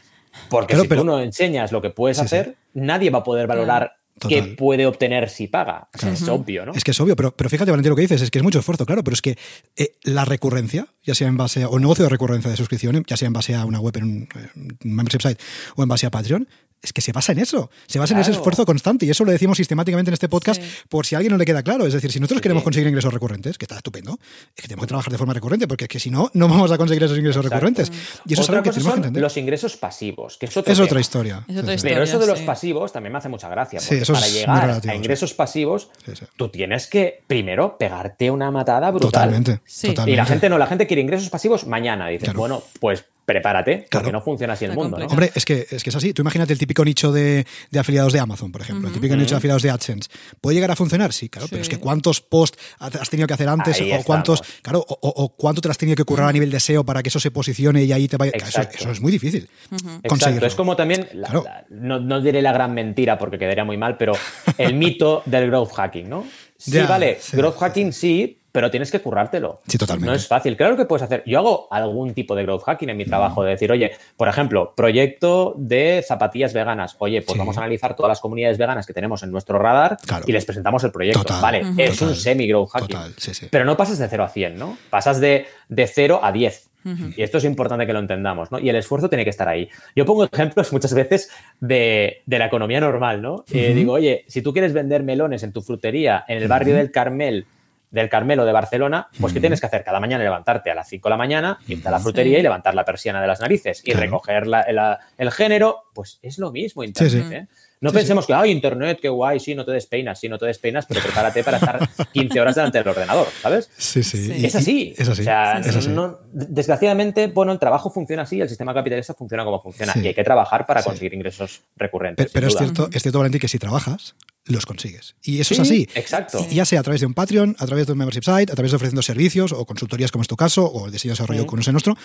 Porque Claro, si pero- tú no enseñas lo que puedes Sí, sí. hacer, nadie va a poder valorar Total. puede obtener si paga. O sea, Es obvio, ¿no? Es que es obvio, pero, pero fíjate, Valentín, lo que dices es que es mucho esfuerzo, claro, pero es que eh, la recurrencia, ya sea en base a, o el negocio de recurrencia de suscripción, ya sea en base a una web en un, eh, un membership site o en base a Patreon, es que se basa en eso, se basa en ese esfuerzo constante y eso lo decimos sistemáticamente en este podcast Sí. por si a alguien no le queda claro. Es decir, si nosotros Sí, queremos conseguir ingresos recurrentes, que está estupendo, es que tenemos que trabajar de forma recurrente, porque es que si no, no vamos a conseguir esos ingresos Exacto. recurrentes. Y eso es algo que tenemos que son entender. los ingresos pasivos, que es otro Es tema. otra historia. Es otra Sí, historia. Pero eso de los sí. pasivos también me hace mucha gracia. Sí, Porque eso para llegar relativo, a sí. ingresos pasivos, Sí, sí. tú tienes que primero pegarte una matada brutal. Totalmente, Sí. totalmente. Y la gente no, la gente quiere ingresos pasivos mañana. Dices, Claro. bueno, pues prepárate, Claro. porque no funciona así el Está mundo. ¿no? Hombre, es que, es que es así. Tú imagínate el típico nicho de, de afiliados de Amazon, por ejemplo, el típico nicho de afiliados de AdSense. ¿Puede llegar a funcionar? Sí, claro, pero es que cuántos posts has tenido que hacer antes Ahí o cuántos, claro, o, o- o cuánto te has tenido que currar a nivel de SEO para que eso se posicione y ahí te vaya. Eso, Exacto. eso es muy difícil. Exacto, conseguirlo. es como también, la- Claro. la- no, no diré la gran mentira porque quedaría muy mal, pero el mito del growth hacking, ¿no? Sí, Ya, vale, sí, growth sí, hacking sí, pero tienes que currártelo. Sí, totalmente. No es fácil. Claro que puedes hacer. Yo hago algún tipo de growth hacking en mi trabajo, de decir, oye, por ejemplo, proyecto de zapatillas veganas. Oye, pues Sí. vamos a analizar todas las comunidades veganas que tenemos en nuestro radar Claro. y les presentamos el proyecto. Total, vale, es total, un semi-growth hacking. total, sí, sí. Pero no pasas de 0 a 100, ¿no? Pasas de, de 0 a 10. Y esto es importante que lo entendamos, ¿no? Y el esfuerzo tiene que estar ahí. Yo pongo ejemplos muchas veces de, de la economía normal, ¿no? Eh, digo, oye, si tú quieres vender melones en tu frutería en el barrio del Carmel, del Carmelo de Barcelona, pues ¿qué tienes que hacer? Cada mañana levantarte a las 5 de la mañana, irte a la frutería Sí. y levantar la persiana de las narices y Claro. recoger la- la- el género, pues es lo mismo Internet, sí. ¿eh? No pensemos que, ay, Internet, qué guay, sí, no te despeinas, sí, no te despeinas, pero prepárate para estar 15 horas delante del ordenador, ¿sabes? Sí, sí. Es así. Es así. O sea, es así. no- desgraciadamente, bueno, el trabajo funciona así, el sistema capitalista funciona como funciona Sí. y hay que trabajar para Sí. conseguir ingresos recurrentes. Pero, pero es cierto, es cierto, Valentín, que si trabajas, los consigues. Y eso Sí, es así. exacto. Y Ya sea a través de un Patreon, a través de un membership site, a través de ofreciendo servicios o consultorías como es tu caso, o el diseño de desarrollo Sí. como es el nuestro.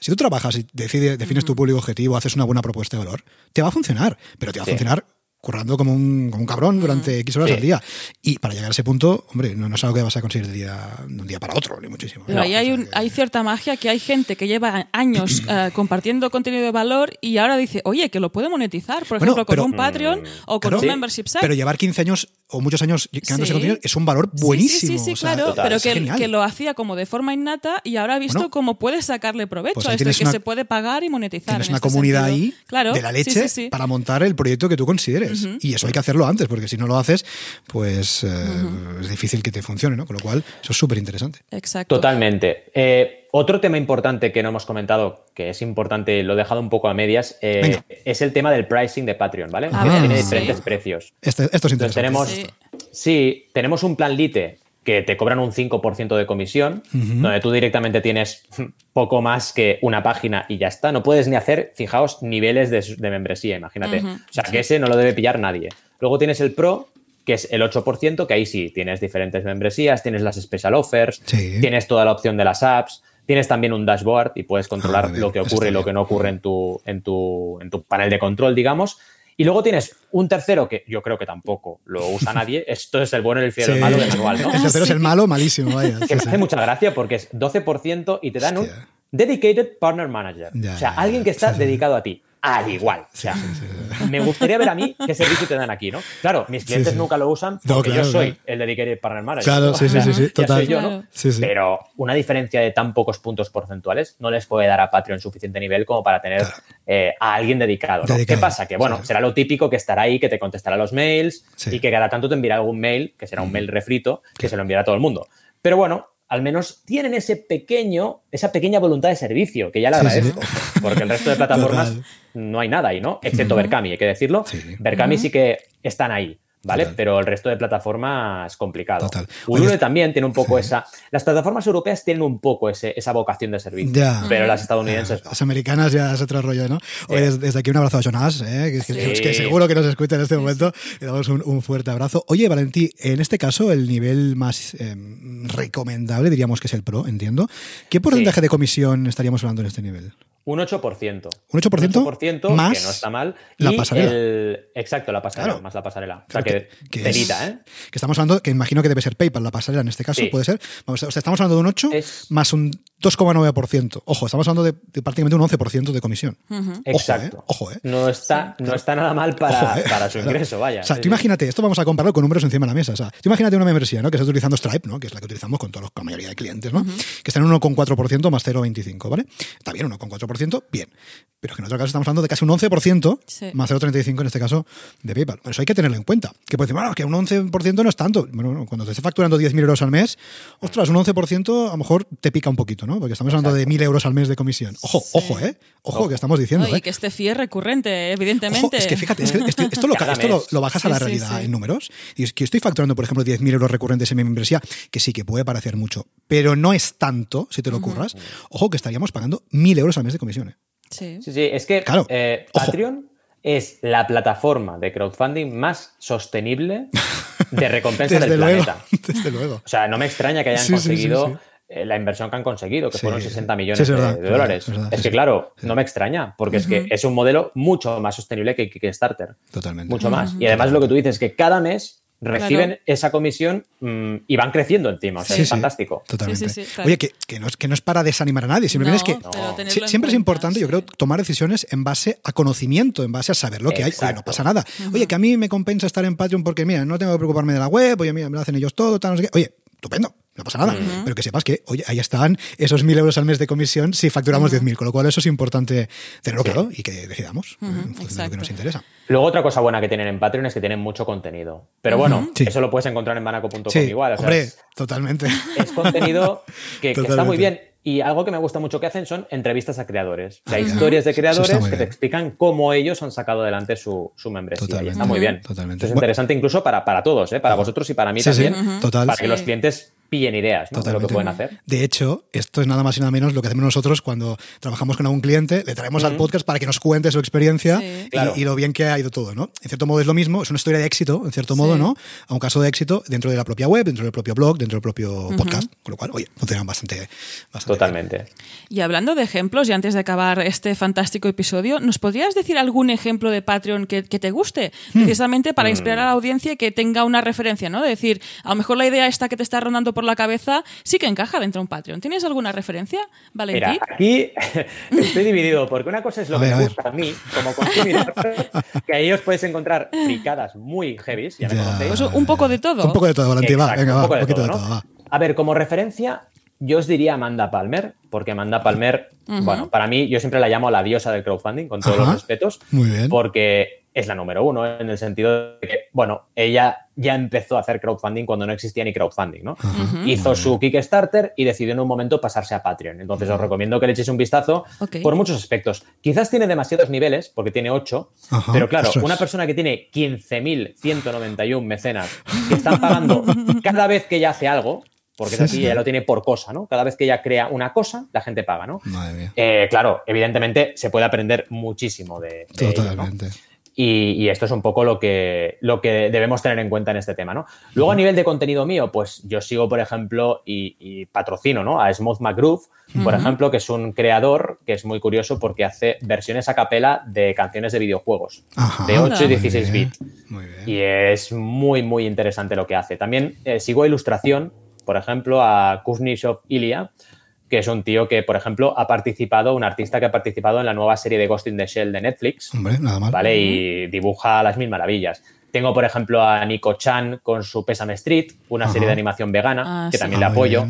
Si tú trabajas y decides, defines tu público objetivo, haces una buena propuesta de valor, te va a funcionar, pero te va a funcionar currando como un, como un cabrón durante X horas Sí. al día. Y para llegar a ese punto, hombre, no, no es algo que vas a conseguir de, día, de un día para otro, ni muchísimo. Pero No, ahí hay, un- que- hay cierta magia que hay gente que lleva años eh, compartiendo contenido de valor y ahora dice, oye, que lo puede monetizar, por Bueno, ejemplo, pero- con un Patreon o con Claro. un Sí, membership site. Pero llevar 15 años o muchos años creando ese contenido es un valor Sí, buenísimo. Sí, sí, sí, o sea, claro, pero que, que lo hacía como de forma innata y ahora ha visto Bueno, cómo puede sacarle provecho pues a esto que una- se puede pagar y monetizar. Tienes en una este comunidad sentido. ahí Claro, de la sí, leche sí, sí. para montar el proyecto que tú consideres. Y eso hay que hacerlo antes, porque si no lo haces, pues eh, es difícil que te funcione, ¿no? Con lo cual, eso es súper interesante. Exacto. Totalmente. Eh, otro tema importante que no hemos comentado, que es importante, lo he dejado un poco a medias, eh, es el tema del pricing de Patreon, ¿vale? A Que ver, tiene sí. diferentes precios. Este- esto es Entonces interesante. tenemos, Sí. sí, tenemos un plan Lite que te cobran un 5% de comisión, donde tú directamente tienes poco más que una página y ya está. No puedes ni hacer, fijaos, niveles de, de membresía, imagínate. O sea, que ese no lo debe pillar nadie. Luego tienes el Pro, que es el 8%, que ahí sí, tienes diferentes membresías, tienes las special offers, Sí. tienes toda la opción de las apps, tienes también un dashboard y puedes Ah, controlar bien, lo que ocurre y lo que no ocurre en tu, en, tu, en tu panel de control, digamos. Y luego tienes un tercero que yo creo que tampoco lo usa nadie. Esto es el bueno, el fiel, el Sí. malo del manual, ¿no? El tercero es el malo, malísimo, vaya. que Sí, me sí. hace mucha gracia porque es 12% y te dan un. Dedicated Partner Manager. Ya, o sea, alguien que está Sí, sí. dedicado a ti. Al igual. O sea, me gustaría ver a mí qué servicio te dan aquí, ¿no? Claro, mis clientes sí. nunca lo usan No, porque claro, yo soy claro. el Dedicated Partner Manager. Claro, ¿no? sí, sí, sí, sí, Ya total. soy yo, ¿no? Claro. Sí, sí. Pero una diferencia de tan pocos puntos porcentuales no les puede dar a Patreon suficiente nivel como para tener Claro. eh, a alguien dedicado. ¿no? Dedicado, ¿Qué pasa? Que bueno, sí. será lo típico que estará ahí, que te contestará los mails Sí. y que cada tanto te enviará algún mail, que será un mail refrito, que se lo enviará a todo el mundo. Pero bueno, al menos tienen ese pequeño, esa pequeña voluntad de servicio, que ya Sí, sí. agradezco. Porque el resto de plataformas Total. No hay nada ahí, ¿no? Excepto Berkami, hay que decirlo. Sí. Berkami sí que están ahí. ¿Vale? Total. Pero el resto de plataformas complicado. Total. Ulule Oye, también tiene un poco sí. esa. Las plataformas europeas tienen un poco ese, esa vocación de servicio. Ya. Pero las estadounidenses. Las americanas ya es otro rollo, ¿no? Oye, des- desde aquí un abrazo a Jonas, ¿eh? que, que- Sí. que seguro que nos escucha en este momento. Le damos un, un fuerte abrazo. Oye, Valentí, en este caso, el nivel más eh, recomendable diríamos que es el Pro, entiendo. ¿Qué porcentaje de comisión estaríamos hablando en este nivel? Un 8%. ¿Un 8%? Un 8% más que no está mal. la Y pasarela. el- exacto, la pasarela, Claro. más la pasarela. O sea Claro, que, que- que es- telita, ¿eh? Que estamos hablando, que imagino que debe ser PayPal, la pasarela en este caso, Sí. puede ser. Vamos, o sea, estamos hablando de un 8 Es- más un 2,9%. Ojo, estamos hablando de, de prácticamente un 11% de comisión. Exacto. Ojo, ¿eh? No está, no está nada mal para, Ojo, ¿eh? para su ingreso, vaya. O sea, Sí, tú sí. imagínate, esto vamos a compararlo con números encima de la mesa. O sea, tú imagínate una membresía, ¿no? Que estás utilizando Stripe, ¿no? Que es la que utilizamos con, todos los, con la mayoría de clientes, ¿no? Que está en 1,4% más 0,25, ¿vale? Está bien, 1,4%, bien. Pero que en otro caso estamos hablando de casi un 11% Sí. más 0,35 en este caso de PayPal. Bueno, eso hay que tenerlo en cuenta. Que puede decir, bueno, que un 11% no es tanto. Bueno, no, cuando te esté facturando 10.000 euros al mes, ostras, un 11% a lo mejor te pica un poquito, ¿no? Porque estamos hablando de 1.000 euros al mes de comisión. Ojo, ojo, ¿eh? Ojo, que estamos diciendo, Oye, ¿eh? que este fee es recurrente, evidentemente. Ojo, es que fíjate, es que esto, esto lo, esto lo, bajas a la realidad sí. en números. Y es que estoy facturando, por ejemplo, 10.000 euros recurrentes en mi membresía, que sí que puede parecer mucho, pero no es tanto, si te lo ocurras. Ojo, que estaríamos pagando 1.000 euros al mes de comisiones. Sí. Sí, sí, es que Claro. eh, Ojo. Patreon es la plataforma de crowdfunding más sostenible de recompensa Desde del luego, planeta. desde luego. O sea, no me extraña que hayan Sí, sí, sí, conseguido sí. Eh, la inversión que han conseguido, que Sí, fueron sí. 60 Sí, millones es de- verdad, de, es verdad, dólares. es verdad, es sí, que, sí. claro, no me extraña, porque es que es un modelo mucho más sostenible que Kickstarter. Totalmente. Mucho más. Y además lo que tú dices, que cada mes reciben Claro. esa comisión mm, y van creciendo encima. O sea, Sí, es sí, fantástico. Totalmente. Sí, sí, sí, claro. Oye, que, que no es, que no es para desanimar a nadie, simplemente No, es que No. siempre es importante, yo creo, tomar decisiones en base a conocimiento, en base a saber lo que hay. Oye, no pasa nada. Oye, que a mí me compensa estar en Patreon porque, mira, no tengo que preocuparme de la web, oye, mira, me lo hacen ellos todo, tal, no sé qué. Oye, estupendo. No pasa nada, pero que sepas que, oye, ahí están esos mil euros al mes de comisión si facturamos 10.000, con lo cual eso es importante tenerlo claro y que decidamos en función de lo que nos interesa. Luego otra cosa buena que tienen en Patreon es que tienen mucho contenido. Pero bueno, Sí. eso lo puedes encontrar en banaco.com Sí, igual. o sea, hombre, es- totalmente. es contenido que, que está muy bien. Y algo que me gusta mucho que hacen son entrevistas a creadores. O sea, historias de creadores que te explican cómo ellos han sacado adelante su, su membresía. Y está muy bien. Totalmente. Eso es Bueno. interesante incluso para, para todos, ¿eh? para vosotros y para mí Sí, sí, también. total. Para que los clientes pillen ideas ¿no? de lo que pueden hacer. De hecho, esto es nada más y nada menos lo que hacemos nosotros cuando trabajamos con algún cliente, le traemos al podcast para que nos cuente su experiencia Sí. y, Claro. y lo bien que ha ido todo, ¿no? En cierto modo es lo mismo, es una historia de éxito, en cierto modo. ¿no? A un caso de éxito dentro de la propia web, dentro del propio blog, dentro del propio podcast, con lo cual, oye, funcionan bastante, bastante bien. Totalmente. Y hablando de ejemplos, y antes de acabar este fantástico episodio, ¿nos podrías decir algún ejemplo de Patreon que, que te guste? Hmm. Precisamente para inspirar a la audiencia y que tenga una referencia, ¿no? De decir, a lo mejor la idea esta que te está rondando por la cabeza sí que encaja dentro de un Patreon. ¿Tienes alguna referencia, Valentín? Mira, aquí estoy dividido, porque una cosa es lo A que me gusta a mí como consumidor, que ahí os podéis encontrar fricadas muy heavies, ya me Ya. conocéis. Pues un poco de todo. Un poco de todo, Valentín, va, venga, un va, un de poquito todo, de ¿no? todo, va. A ver, como referencia, yo os diría Amanda Palmer, porque Amanda Palmer, bueno, para mí, yo siempre la llamo la diosa del crowdfunding, con todos Ajá, los respetos, muy bien. porque es la número uno, en el sentido de que, bueno, ella ya empezó a hacer crowdfunding cuando no existía ni crowdfunding, ¿no? Hizo su Kickstarter y decidió en un momento pasarse a Patreon. Entonces os recomiendo que le echéis un vistazo por muchos aspectos. Quizás tiene demasiados niveles, porque tiene ocho, Ajá, pero claro, es. una persona que tiene 15.191 mecenas que están pagando cada vez que ella hace algo, porque Sí, es así, sí. ella lo tiene por cosa, ¿no? Cada vez que ella crea una cosa, la gente paga, ¿no? Madre mía. Eh, claro, evidentemente se puede aprender muchísimo de, de ello, ¿no? Totalmente. Y, esto es un poco lo que, lo que debemos tener en cuenta en este tema, ¿no? Luego, a nivel de contenido mío, pues yo sigo, por ejemplo, y, patrocino, ¿no? A Smooth McGroove, por ejemplo, que es un creador que es muy curioso porque hace versiones a capela de canciones de videojuegos, de 8 y 16 bits. Y es muy, muy interesante lo que hace. También eh, sigo ilustración, por ejemplo, a Kuznetsov Ilya, que es un tío que, por ejemplo, ha participado, un artista que ha participado en la nueva serie de Ghost in the Shell de Netflix. Hombre, nada mal. ¿Vale? Y dibuja las mil maravillas. Tengo, por ejemplo, a Nico Chan con su Pésame Street, una serie de animación vegana, ah, que también le ah, apoyo.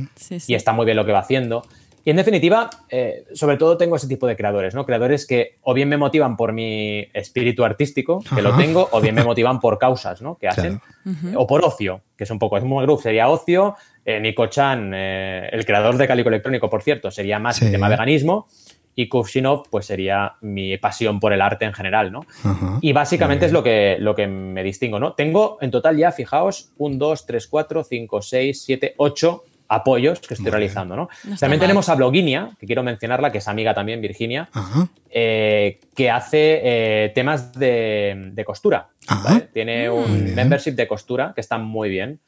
Y está muy bien lo que va haciendo. Y en definitiva, eh, sobre todo tengo ese tipo de creadores, ¿no? Creadores que o bien me motivan por mi espíritu artístico, que lo tengo, o bien me motivan por causas, ¿no? Que hacen. O por ocio, que es un poco, es muy groove, sería ocio. Eh, Nico Chan, eh, el creador de Calico Electrónico, por cierto, sería más el tema veganismo. Y Kuvshinov, pues sería mi pasión por el arte en general, ¿no? Y básicamente es lo que, lo que me distingo, ¿no? Tengo en total ya, fijaos, un, dos, tres, cuatro, cinco, seis, siete, ocho apoyos que estoy realizando. ¿no? también tenemos a Bloginia, que quiero mencionarla, que es amiga también, Virginia, eh, que hace eh, temas de, costura. Tiene un membership de costura que está muy bien.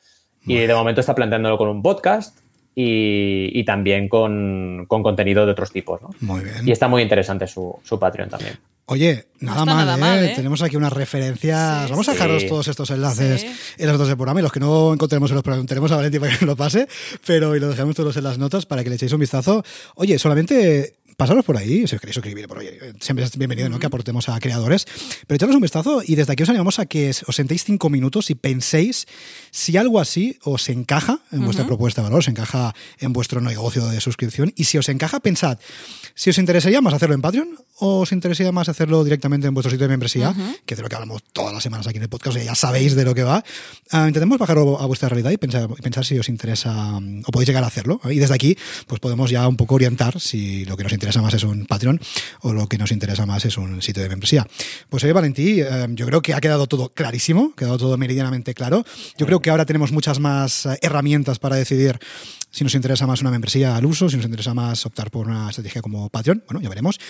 Y de momento está planteándolo con un podcast y, también con, contenido de otros tipos. ¿no? Muy bien. Y está muy interesante su, su Patreon también. Oye, nada, mal, ¿eh? Tenemos aquí unas referencias. Vamos a dejaros todos estos enlaces en las notas del programa y los que no encontremos en los programas, tenemos a Valentín para que lo pase, pero y lo dejamos todos en las notas para que le echéis un vistazo. Oye, solamente pasaros por ahí, si os queréis suscribir, por oye, siempre es bienvenido ¿no? que aportemos a creadores, pero echadnos un vistazo y desde aquí os animamos a que os sentéis cinco minutos y penséis si algo así os encaja en vuestra propuesta de valor, os encaja en vuestro negocio de suscripción y si os encaja, pensad si os interesaría más hacerlo en Patreon o os interesaría más hacerlo directamente en vuestro sitio de membresía, que es de lo que hablamos todas las semanas aquí en el podcast, ya sabéis de lo que va. Uh, intentemos bajar a vuestra realidad y pensar, pensar si os interesa o podéis llegar a hacerlo. Y desde aquí, pues podemos ya un poco orientar si lo que nos interesa más es un Patreon o lo que nos interesa más es un sitio de membresía. Pues oye, Valentí, eh, yo creo que ha quedado todo clarísimo, ha quedado todo meridianamente claro. Yo creo que ahora tenemos muchas más eh, herramientas para decidir si nos interesa más una membresía al uso, si nos interesa más optar por una estrategia como Patreon, bueno, ya veremos.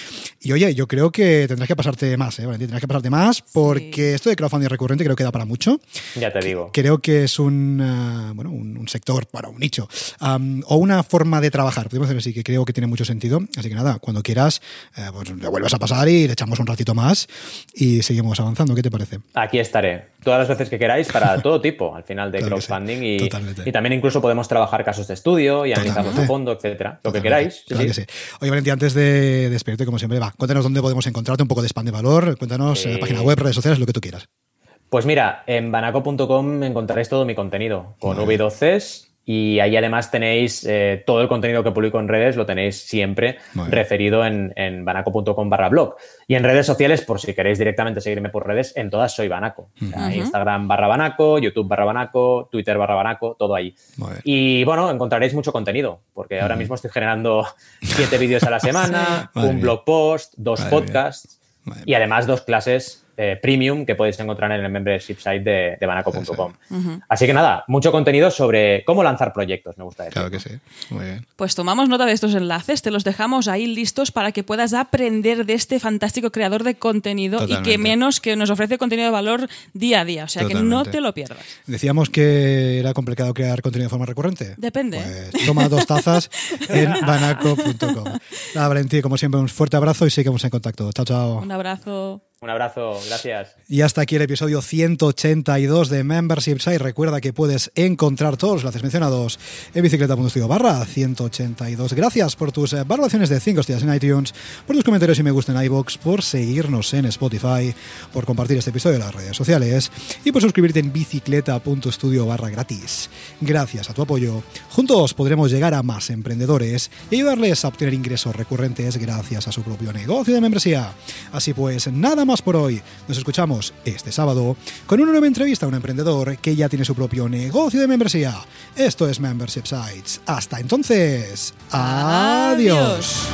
Y oye, yo creo que tendrás que pasarte más, ¿eh, Valentín? Tendrás que pasarte más porque esto de crowdfunding recurrente creo que da para mucho. Ya te digo. Creo que es un, uh, bueno, un, sector, bueno, un nicho, um, o una forma de trabajar, podemos decir así, que creo que tiene mucho sentido. Así que nada, cuando quieras, eh, pues le vuelves a pasar y le echamos un ratito más y seguimos avanzando. ¿Qué te parece? Aquí estaré, todas las veces que queráis, para todo tipo, al final de crowdfunding. y, y, también incluso podemos trabajar casos de estudio y analizamos a fondo, etcétera. Lo que queráis. Claro que sí. Oye, Valentín, antes de despedirte, como siempre, va, cuéntanos dónde podemos encontrarte un poco de spam de valor, cuéntanos la página web, redes sociales, lo que tú quieras. Pues mira, en banaco.com encontraréis todo mi contenido, con V12s y ahí además tenéis eh, todo el contenido que publico en redes, lo tenéis siempre referido en, en banaco.com barra blog. Y en redes sociales, por si queréis directamente seguirme por redes, en todas soy Banaco. Instagram barra Banaco, YouTube barra Banaco, Twitter barra Banaco, todo ahí. Y bueno, encontraréis mucho contenido, porque ahora mismo estoy generando siete vídeos a la semana, un blog post, dos podcasts y además dos clases eh, premium que podéis encontrar en el membership site de, de banaco.com. Así que nada, mucho contenido sobre cómo lanzar proyectos, me gusta decir. Claro que sí. Muy bien. Pues tomamos nota de estos enlaces, te los dejamos ahí listos para que puedas aprender de este fantástico creador de contenido y que menos que nos ofrece contenido de valor día a día. O sea que no te lo pierdas. Decíamos que era complicado crear contenido de forma recurrente. Depende. Pues toma dos tazas en banaco.com. Nada, Valentín, como siempre, un fuerte abrazo y seguimos en contacto. Chao, chao. Un abrazo. Un abrazo, gracias. Y hasta aquí el episodio 182 de Membership Site. Recuerda que puedes encontrar todos los enlaces mencionados en bicicleta.studio barra 182. Gracias por tus eh, valoraciones de 5 estrellas en iTunes, por tus comentarios y me gusta en iBox, por seguirnos en Spotify, por compartir este episodio en las redes sociales y por suscribirte en bicicleta.studio barra gratis. Gracias a tu apoyo, juntos podremos llegar a más emprendedores y ayudarles a obtener ingresos recurrentes gracias a su propio negocio de membresía. Así pues, nada más por hoy. Nos escuchamos este sábado con una nueva entrevista a un emprendedor que ya tiene su propio negocio de membresía. Esto es Membership Sites. Hasta entonces, adiós.